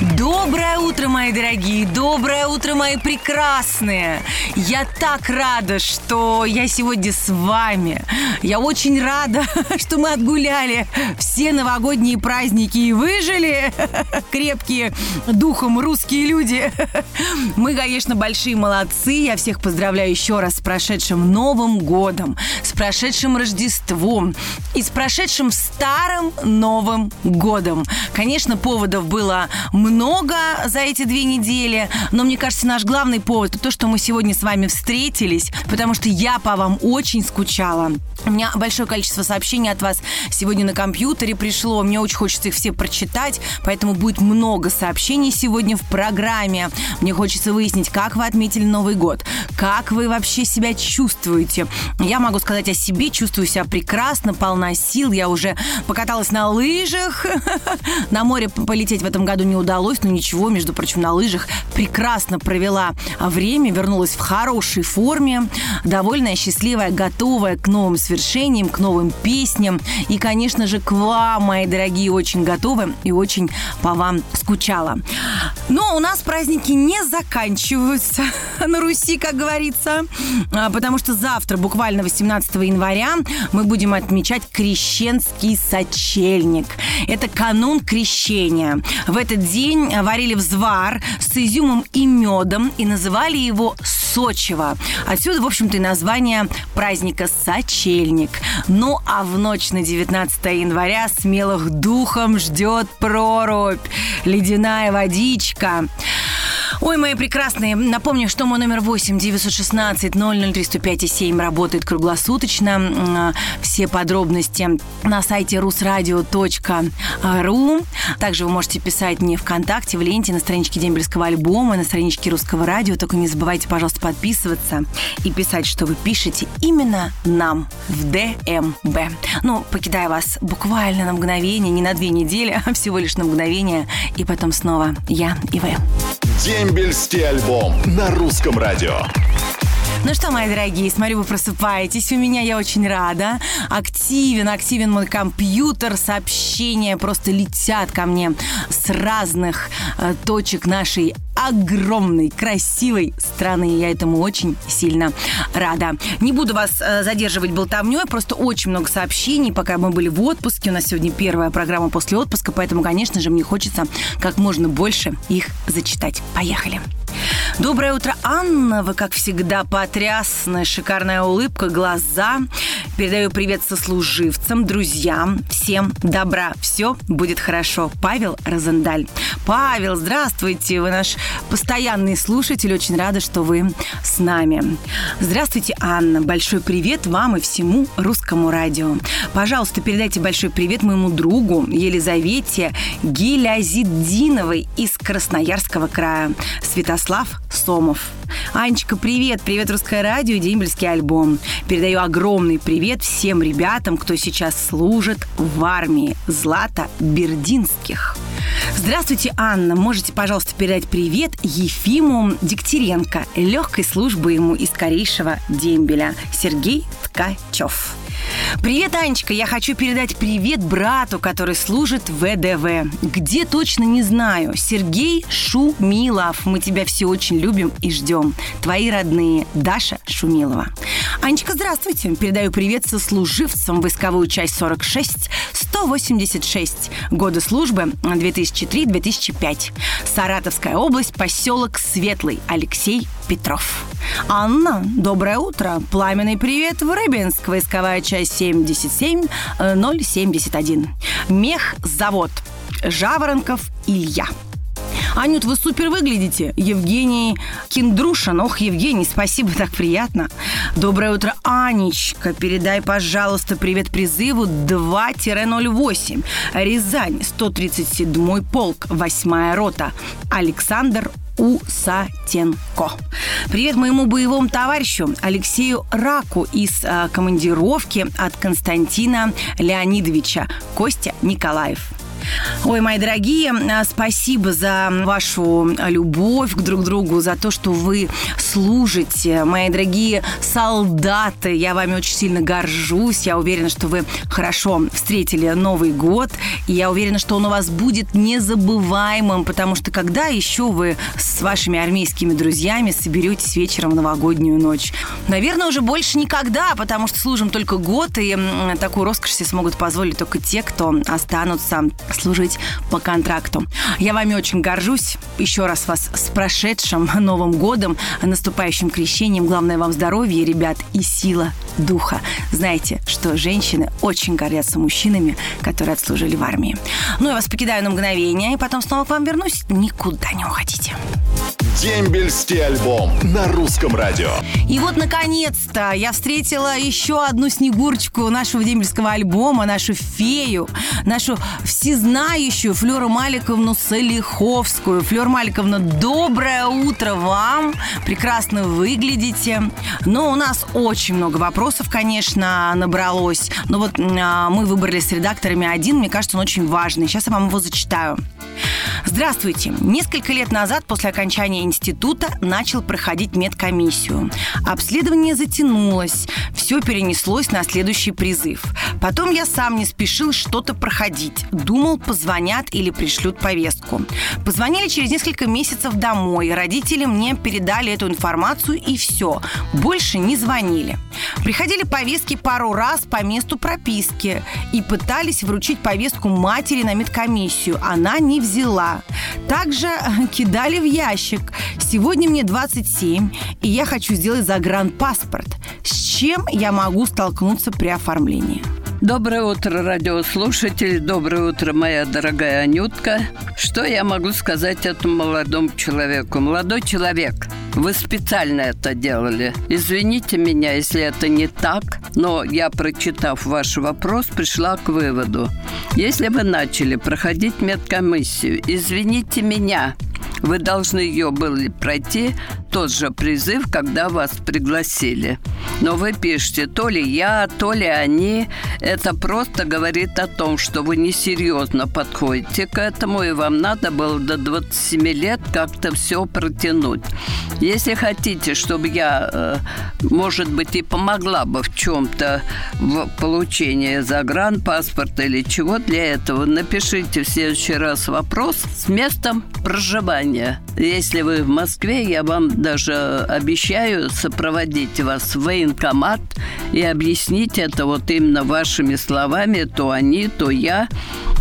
Доброе утро, мои дорогие! Доброе утро, мои прекрасные! Я так рада, что я сегодня с вами. Я очень рада, что мы отгуляли все новогодние праздники и выжили. Крепкие духом русские люди. Мы, конечно, большие молодцы. Я всех поздравляю еще раз с прошедшим Новым годом, с прошедшим Рождеством и с прошедшим Старым Новым годом. Конечно, поводов было много за эти две недели, но мне кажется, наш главный повод то, что мы сегодня с вами встретились, потому что я по вам очень скучала. У меня большое количество сообщений от вас сегодня на компьютере пришло. Мне очень хочется их все прочитать, поэтому будет много сообщений сегодня в программе. Мне хочется выяснить, как вы отметили Новый год, как вы вообще себя чувствуете. Я могу сказать о себе, чувствую себя прекрасно, полна сил. Я уже покаталась на лыжах. На море полететь в этом году не удалось, но ничего, между прочим, на лыжах прекрасно провела время, вернулась в хорошей форме, довольная, счастливая, готовая к новым свершениям, к новым песням. И, конечно же, к вам, мои дорогие, очень готовы и очень по вам скучала. Но у нас праздники не заканчиваются на Руси, как говорится, а, потому что завтра, буквально 18 января, мы будем отмечать крещенский сочельник. Это канун крещения. В этот день варили взвар с изюмом и медом и называли его Сочево. Отсюда, в общем-то, и название праздника «Сочельник». Ну, а в ночь на 19 января смелых духом ждет прорубь, ледяная водичка. Ой, мои прекрасные, напомню, что мой номер 8 916 003 105 7 работает круглосуточно. Все подробности на сайте rusradio.ru. Также вы можете писать мне ВКонтакте, в ленте, на страничке Дембельского альбома, на страничке Русского радио. Только не забывайте, пожалуйста, подписываться и писать, что вы пишете именно нам в ДМБ. Ну, покидая вас буквально на мгновение, не на две недели, а всего лишь на мгновение, и потом снова я и вы. Дембельский альбом на русском радио. Ну что, мои дорогие, смотрю, вы просыпаетесь. У меня я очень рада. Активен, активен мой компьютер. Сообщения просто летят ко мне с разных э, точек нашей огромной, красивой страны. Я этому очень сильно рада. Не буду вас э, задерживать болтовней, просто очень много сообщений, пока мы были в отпуске. У нас сегодня первая программа после отпуска, поэтому, конечно же, мне хочется как можно больше их зачитать. Поехали. Доброе утро, Анна. Вы, как всегда, потрясны. Шикарная улыбка, глаза. Передаю привет сослуживцам, друзьям. Всем добра. Все будет хорошо. Павел Розендаль. Павел, здравствуйте. Вы наш постоянный слушатель. Очень рада, что вы с нами. Здравствуйте, Анна. Большой привет вам и всему русскому радио. Пожалуйста, передайте большой привет моему другу Елизавете Гилязиддиновой из Красноярского края. Святослав Сомов. Анечка, привет! Привет, Русское радио и Дембельский альбом. Передаю огромный привет всем ребятам, кто сейчас служит в армии. Злата Бердинских. Здравствуйте, Анна. Можете, пожалуйста, передать привет Ефиму Дегтяренко. Легкой службы ему из скорейшего дембеля. Сергей Ткачев. Привет, Анечка. Я хочу передать привет брату, который служит в ВДВ. Где точно не знаю. Сергей Шумилов. Мы тебя все очень любим и ждем. Твои родные. Даша Шумилова. Анечка, здравствуйте. Передаю привет сослуживцам войсковую часть 46 186. Годы службы 2003-2005. Саратовская область, поселок Светлый. Алексей Петров. Анна, доброе утро. Пламенный привет в Рыбинск. Войсковая часть 77 071. Мехзавод. Жаворонков Илья. Анют, вы супер выглядите. Евгений Киндрушин. Ох, Евгений, спасибо, так приятно. Доброе утро, Анечка. Передай, пожалуйста, привет призыву 2-08. Рязань, 137-й полк, 8 рота. Александр Усатенко. Привет моему боевому товарищу Алексею Раку из э, командировки от Константина Леонидовича Костя Николаев. Ой, мои дорогие, а, спасибо за вашу любовь к друг другу, за то, что вы служите. Мои дорогие солдаты, я вами очень сильно горжусь. Я уверена, что вы хорошо встретили Новый год. И я уверена, что он у вас будет незабываемым, потому что когда еще вы с вашими армейскими друзьями соберетесь вечером в новогоднюю ночь? Наверное, уже больше никогда, потому что служим только год, и такую роскошь себе смогут позволить только те, кто останутся служить по контракту. Я вами очень горжусь. Еще раз вас с прошедшим Новым годом, наступающим крещением. Главное вам здоровья, ребят, и сила духа. Знаете, что женщины очень гордятся мужчинами, которые отслужили в армии. Ну, я вас покидаю на мгновение, и потом снова к вам вернусь. Никуда не уходите. Дембельский альбом на русском радио. И вот, наконец-то, я встретила еще одну снегурочку нашего дембельского альбома, нашу фею, нашу всезнающую Флёру Маликовну Солиховскую. Флёр Маликовна, доброе утро вам. Прекрасно выглядите. Но у нас очень много вопросов, конечно, набралось. Но вот а, мы выбрали с редакторами один, мне кажется, он очень важный. Сейчас я вам его зачитаю. Здравствуйте. Несколько лет назад, после окончания института, начал проходить медкомиссию. Обследование затянулось, все перенеслось на следующий призыв. Потом я сам не спешил что-то проходить. Думал, позвонят или пришлют повестку. Позвонили через несколько месяцев домой. Родители мне передали эту информацию и все. Больше не звонили. Приходили повестки пару раз по месту прописки и пытались вручить повестку матери на медкомиссию. Она не взяла. Также кидали в ящик. Сегодня мне 27, и я хочу сделать загранпаспорт. С чем я могу столкнуться при оформлении? Доброе утро, радиослушатели. Доброе утро, моя дорогая Анютка. Что я могу сказать этому молодому человеку? Молодой человек, вы специально это делали. Извините меня, если это не так, но я, прочитав ваш вопрос, пришла к выводу. Если вы начали проходить медкомиссию, извините меня, вы должны ее были пройти тот же призыв, когда вас пригласили. Но вы пишете, то ли я, то ли они. Это просто говорит о том, что вы несерьезно подходите к этому, и вам надо было до 27 лет как-то все протянуть. Если хотите, чтобы я, э, может быть, и помогла бы в чем-то в получении загранпаспорта или чего для этого, напишите в следующий раз вопрос с местом проживания. Если вы в Москве, я вам даже обещаю сопроводить вас в военкомат и объяснить это вот именно вашими словами, то они, то я.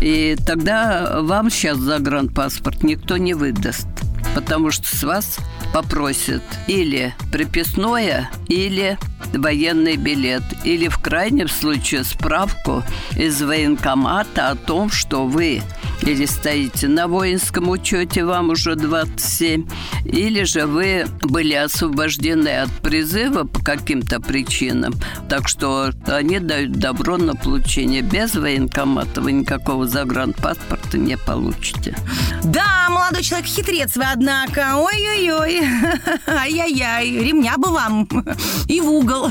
И тогда вам сейчас загранпаспорт никто не выдаст потому что с вас попросят или приписное, или военный билет, или в крайнем случае справку из военкомата о том, что вы или стоите на воинском учете, вам уже 27, или же вы были освобождены от призыва по каким-то причинам, так что они дают добро на получение. Без военкомата вы никакого загранпаспорта не получите. Да, молодой человек хитрец вы, однако. Ой-ой-ой. Ай-яй-яй. Ремня бы вам. И в угол.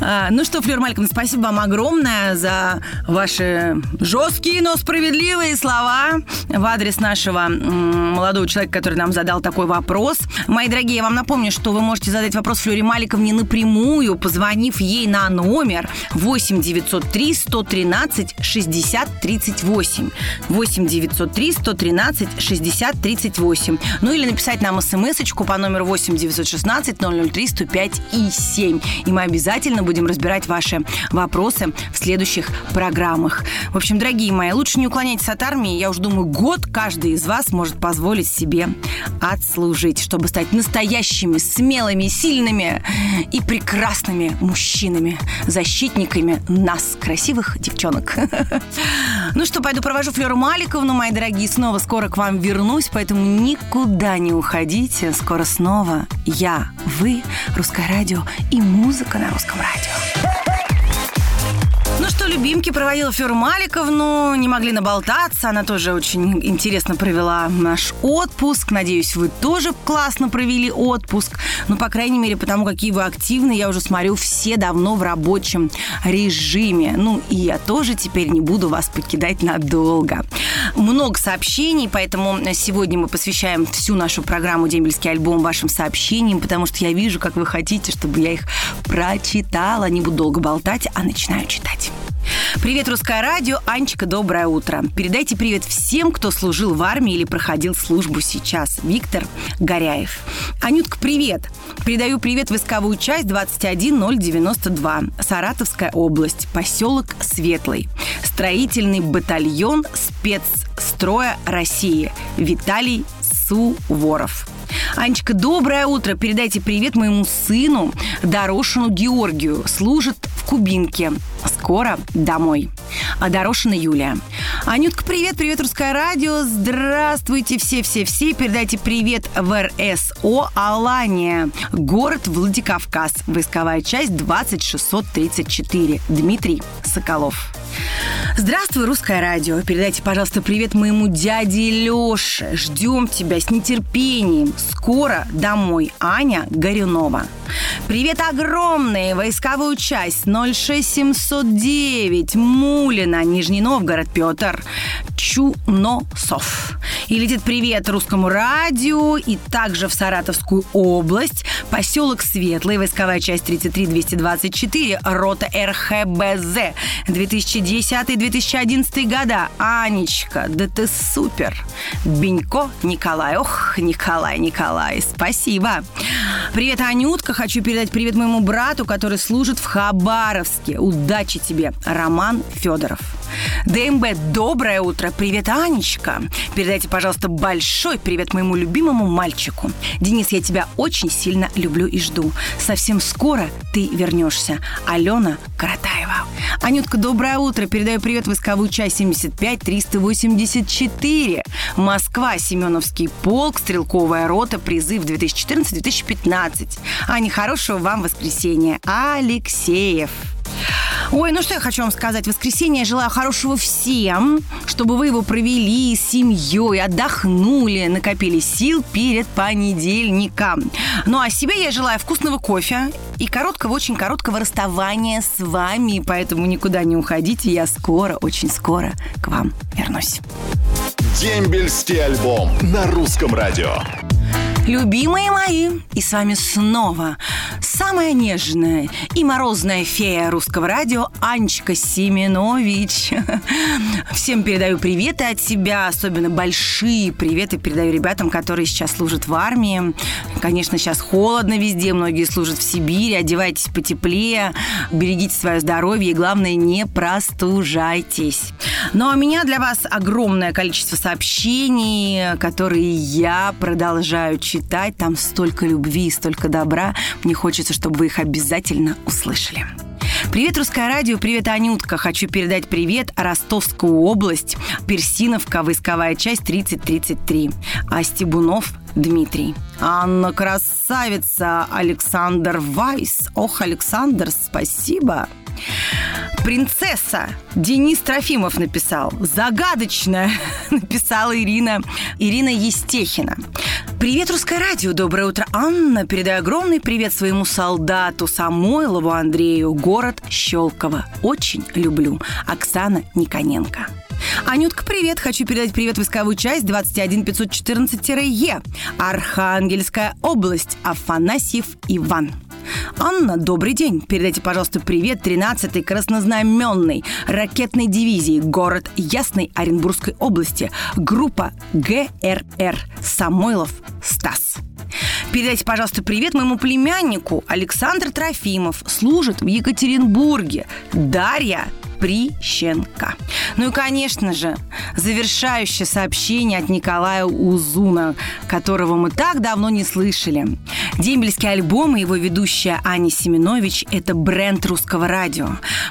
А, ну что, Флёр Мальком, спасибо вам огромное за ваши жесткие, но справедливые слова в адрес нашего молодого человека, который нам задал такой вопрос. Мои дорогие, я вам напомню, что вы можете задать вопрос Флоре Маликовне напрямую, позвонив ей на номер 8 903 113 60 38. 8 903 113 60 38. Ну или написать нам смс-очку по номеру 8 916 003 105 и 7. И мы обязательно будем разбирать ваши вопросы в следующих программах. В общем, дорогие мои, лучше не уклоняйтесь от армии. Я уже думаю, год каждый из вас может позволить себе отслужить, чтобы стать настоящими, смелыми, сильными и прекрасными мужчинами, защитниками нас, красивых девчонок. Ну что, пойду провожу Флеру Маликовну, мои дорогие, снова скоро к вам вернусь, поэтому никуда не уходите. Скоро снова я, вы, Русское радио и музыка на Русском радио. Ну что, любимки проводила Фёра Маликовну, не могли наболтаться. Она тоже очень интересно провела наш отпуск. Надеюсь, вы тоже классно провели отпуск. Ну, по крайней мере, потому какие вы активны, я уже смотрю, все давно в рабочем режиме. Ну, и я тоже теперь не буду вас покидать надолго. Много сообщений, поэтому сегодня мы посвящаем всю нашу программу «Дембельский альбом» вашим сообщениям, потому что я вижу, как вы хотите, чтобы я их прочитала. Не буду долго болтать, а начинаю читать. Привет, Русское радио. Анечка, доброе утро. Передайте привет всем, кто служил в армии или проходил службу сейчас. Виктор Горяев. Анютка, привет. Передаю привет войсковую часть 21092. Саратовская область. Поселок Светлый. Строительный батальон спецстроя России. Виталий Суворов. Анечка, доброе утро. Передайте привет моему сыну Дорошину Георгию. Служит в Кубинке. Скоро домой. Дорошина Юлия. Анютка, привет, привет, Русское радио. Здравствуйте все-все-все. Передайте привет в РСО Алания. Город Владикавказ. Войсковая часть 20634. Дмитрий Соколов. Здравствуй, Русское радио. Передайте, пожалуйста, привет моему дяде Леше. Ждем тебя с нетерпением. Скоро домой. Аня Горюнова. Привет огромный. Войсковую часть 06709. Мулина, Нижний Новгород, Петр Чуносов. И летит привет русскому радио и также в Саратовскую область. Поселок Светлый, войсковая часть 33224, рота РХБЗ 2010-2011 года. Анечка, да ты супер. Бенько Николай. Ох, Николай, Николай, спасибо. Привет, Анютка. Хочу передать привет моему брату, который служит в Хабаровске. Удачи тебе, Роман Федоров. ДМБ, доброе утро. Привет, Анечка. Передайте, пожалуйста, большой привет моему любимому мальчику. Денис, я тебя очень сильно люблю и жду. Совсем скоро ты вернешься. Алена Каратаева. Анютка, доброе утро. Передаю привет войсковую часть 75 384. Москва, Семеновский полк, стрелковая рота, призыв 2014-2015. Аня, хорошего вам воскресенья. Алексеев. Ой, ну что я хочу вам сказать. Воскресенье я желаю хорошего всем, чтобы вы его провели с семьей, отдохнули, накопили сил перед понедельником. Ну а себе я желаю вкусного кофе и короткого, очень короткого расставания с вами. Поэтому никуда не уходите. Я скоро, очень скоро к вам вернусь. Дембельский альбом на русском радио. Любимые мои, и с вами снова самая нежная и морозная фея русского радио Анечка Семенович. Всем передаю приветы от себя, особенно большие приветы передаю ребятам, которые сейчас служат в армии. Конечно, сейчас холодно везде, многие служат в Сибири. Одевайтесь потеплее, берегите свое здоровье и, главное, не простужайтесь. Ну, а у меня для вас огромное количество сообщений, которые я продолжаю читать читать, там столько любви, столько добра. Мне хочется, чтобы вы их обязательно услышали. Привет, Русское радио, привет, Анютка. Хочу передать привет Ростовскую область, Персиновка, войсковая часть 3033. А Стебунов Дмитрий. Анна Красавица, Александр Вайс. Ох, Александр, спасибо. Принцесса Денис Трофимов написал. Загадочная написала Ирина, Ирина Естехина. Привет, Русское радио. Доброе утро, Анна. Передаю огромный привет своему солдату Самойлову Андрею. Город Щелково. Очень люблю. Оксана Никоненко. Анютка, привет! Хочу передать привет войсковую часть 21514-Е. Архангельская область. Афанасьев Иван. Анна, добрый день. Передайте, пожалуйста, привет 13-й краснознаменной ракетной дивизии, город Ясной Оренбургской области, группа ГРР Самойлов Стас. Передайте, пожалуйста, привет моему племяннику Александр Трофимов. Служит в Екатеринбурге. Дарья Прищенко. Ну и, конечно же, завершающее сообщение от Николая Узуна, которого мы так давно не слышали. Дембельский альбом и его ведущая Аня Семенович – это бренд русского радио.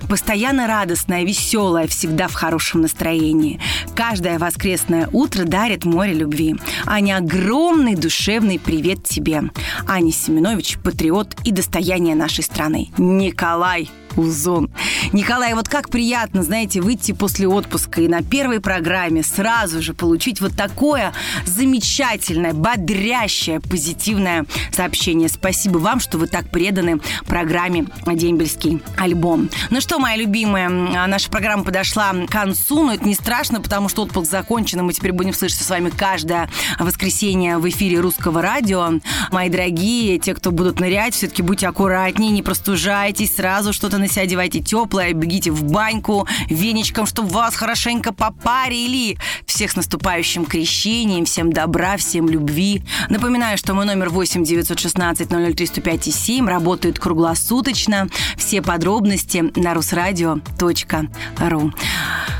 Постоянно радостная, веселая, всегда в хорошем настроении. Каждое воскресное утро дарит море любви. Аня, огромный душевный привет тебе. Аня Семенович – патриот и достояние нашей страны. Николай Узон. Николай, вот как приятно, знаете, выйти после отпуска и на первой программе сразу же получить вот такое замечательное, бодрящее, позитивное сообщение. Спасибо вам, что вы так преданы программе «Дембельский альбом». Ну что, моя любимая, наша программа подошла к концу, но это не страшно, потому что отпуск закончен, и мы теперь будем слышаться с вами каждое воскресенье в эфире русского радио. Мои дорогие, те, кто будут нырять, все-таки будьте аккуратнее, не простужайтесь, сразу что-то на себя одевайте теплое, бегите в баньку веничком, чтобы вас хорошенько попарили. Всех с наступающим крещением, всем добра, всем любви. Напоминаю, что мой номер 8 916 003 105 7 работает круглосуточно. Все подробности на русрадио.ру.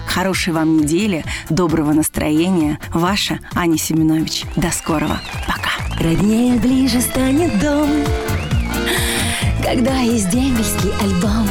Хорошей вам недели, доброго настроения. Ваша Аня Семенович. До скорого. Пока. Роднее ближе станет дом Когда есть дембельский альбом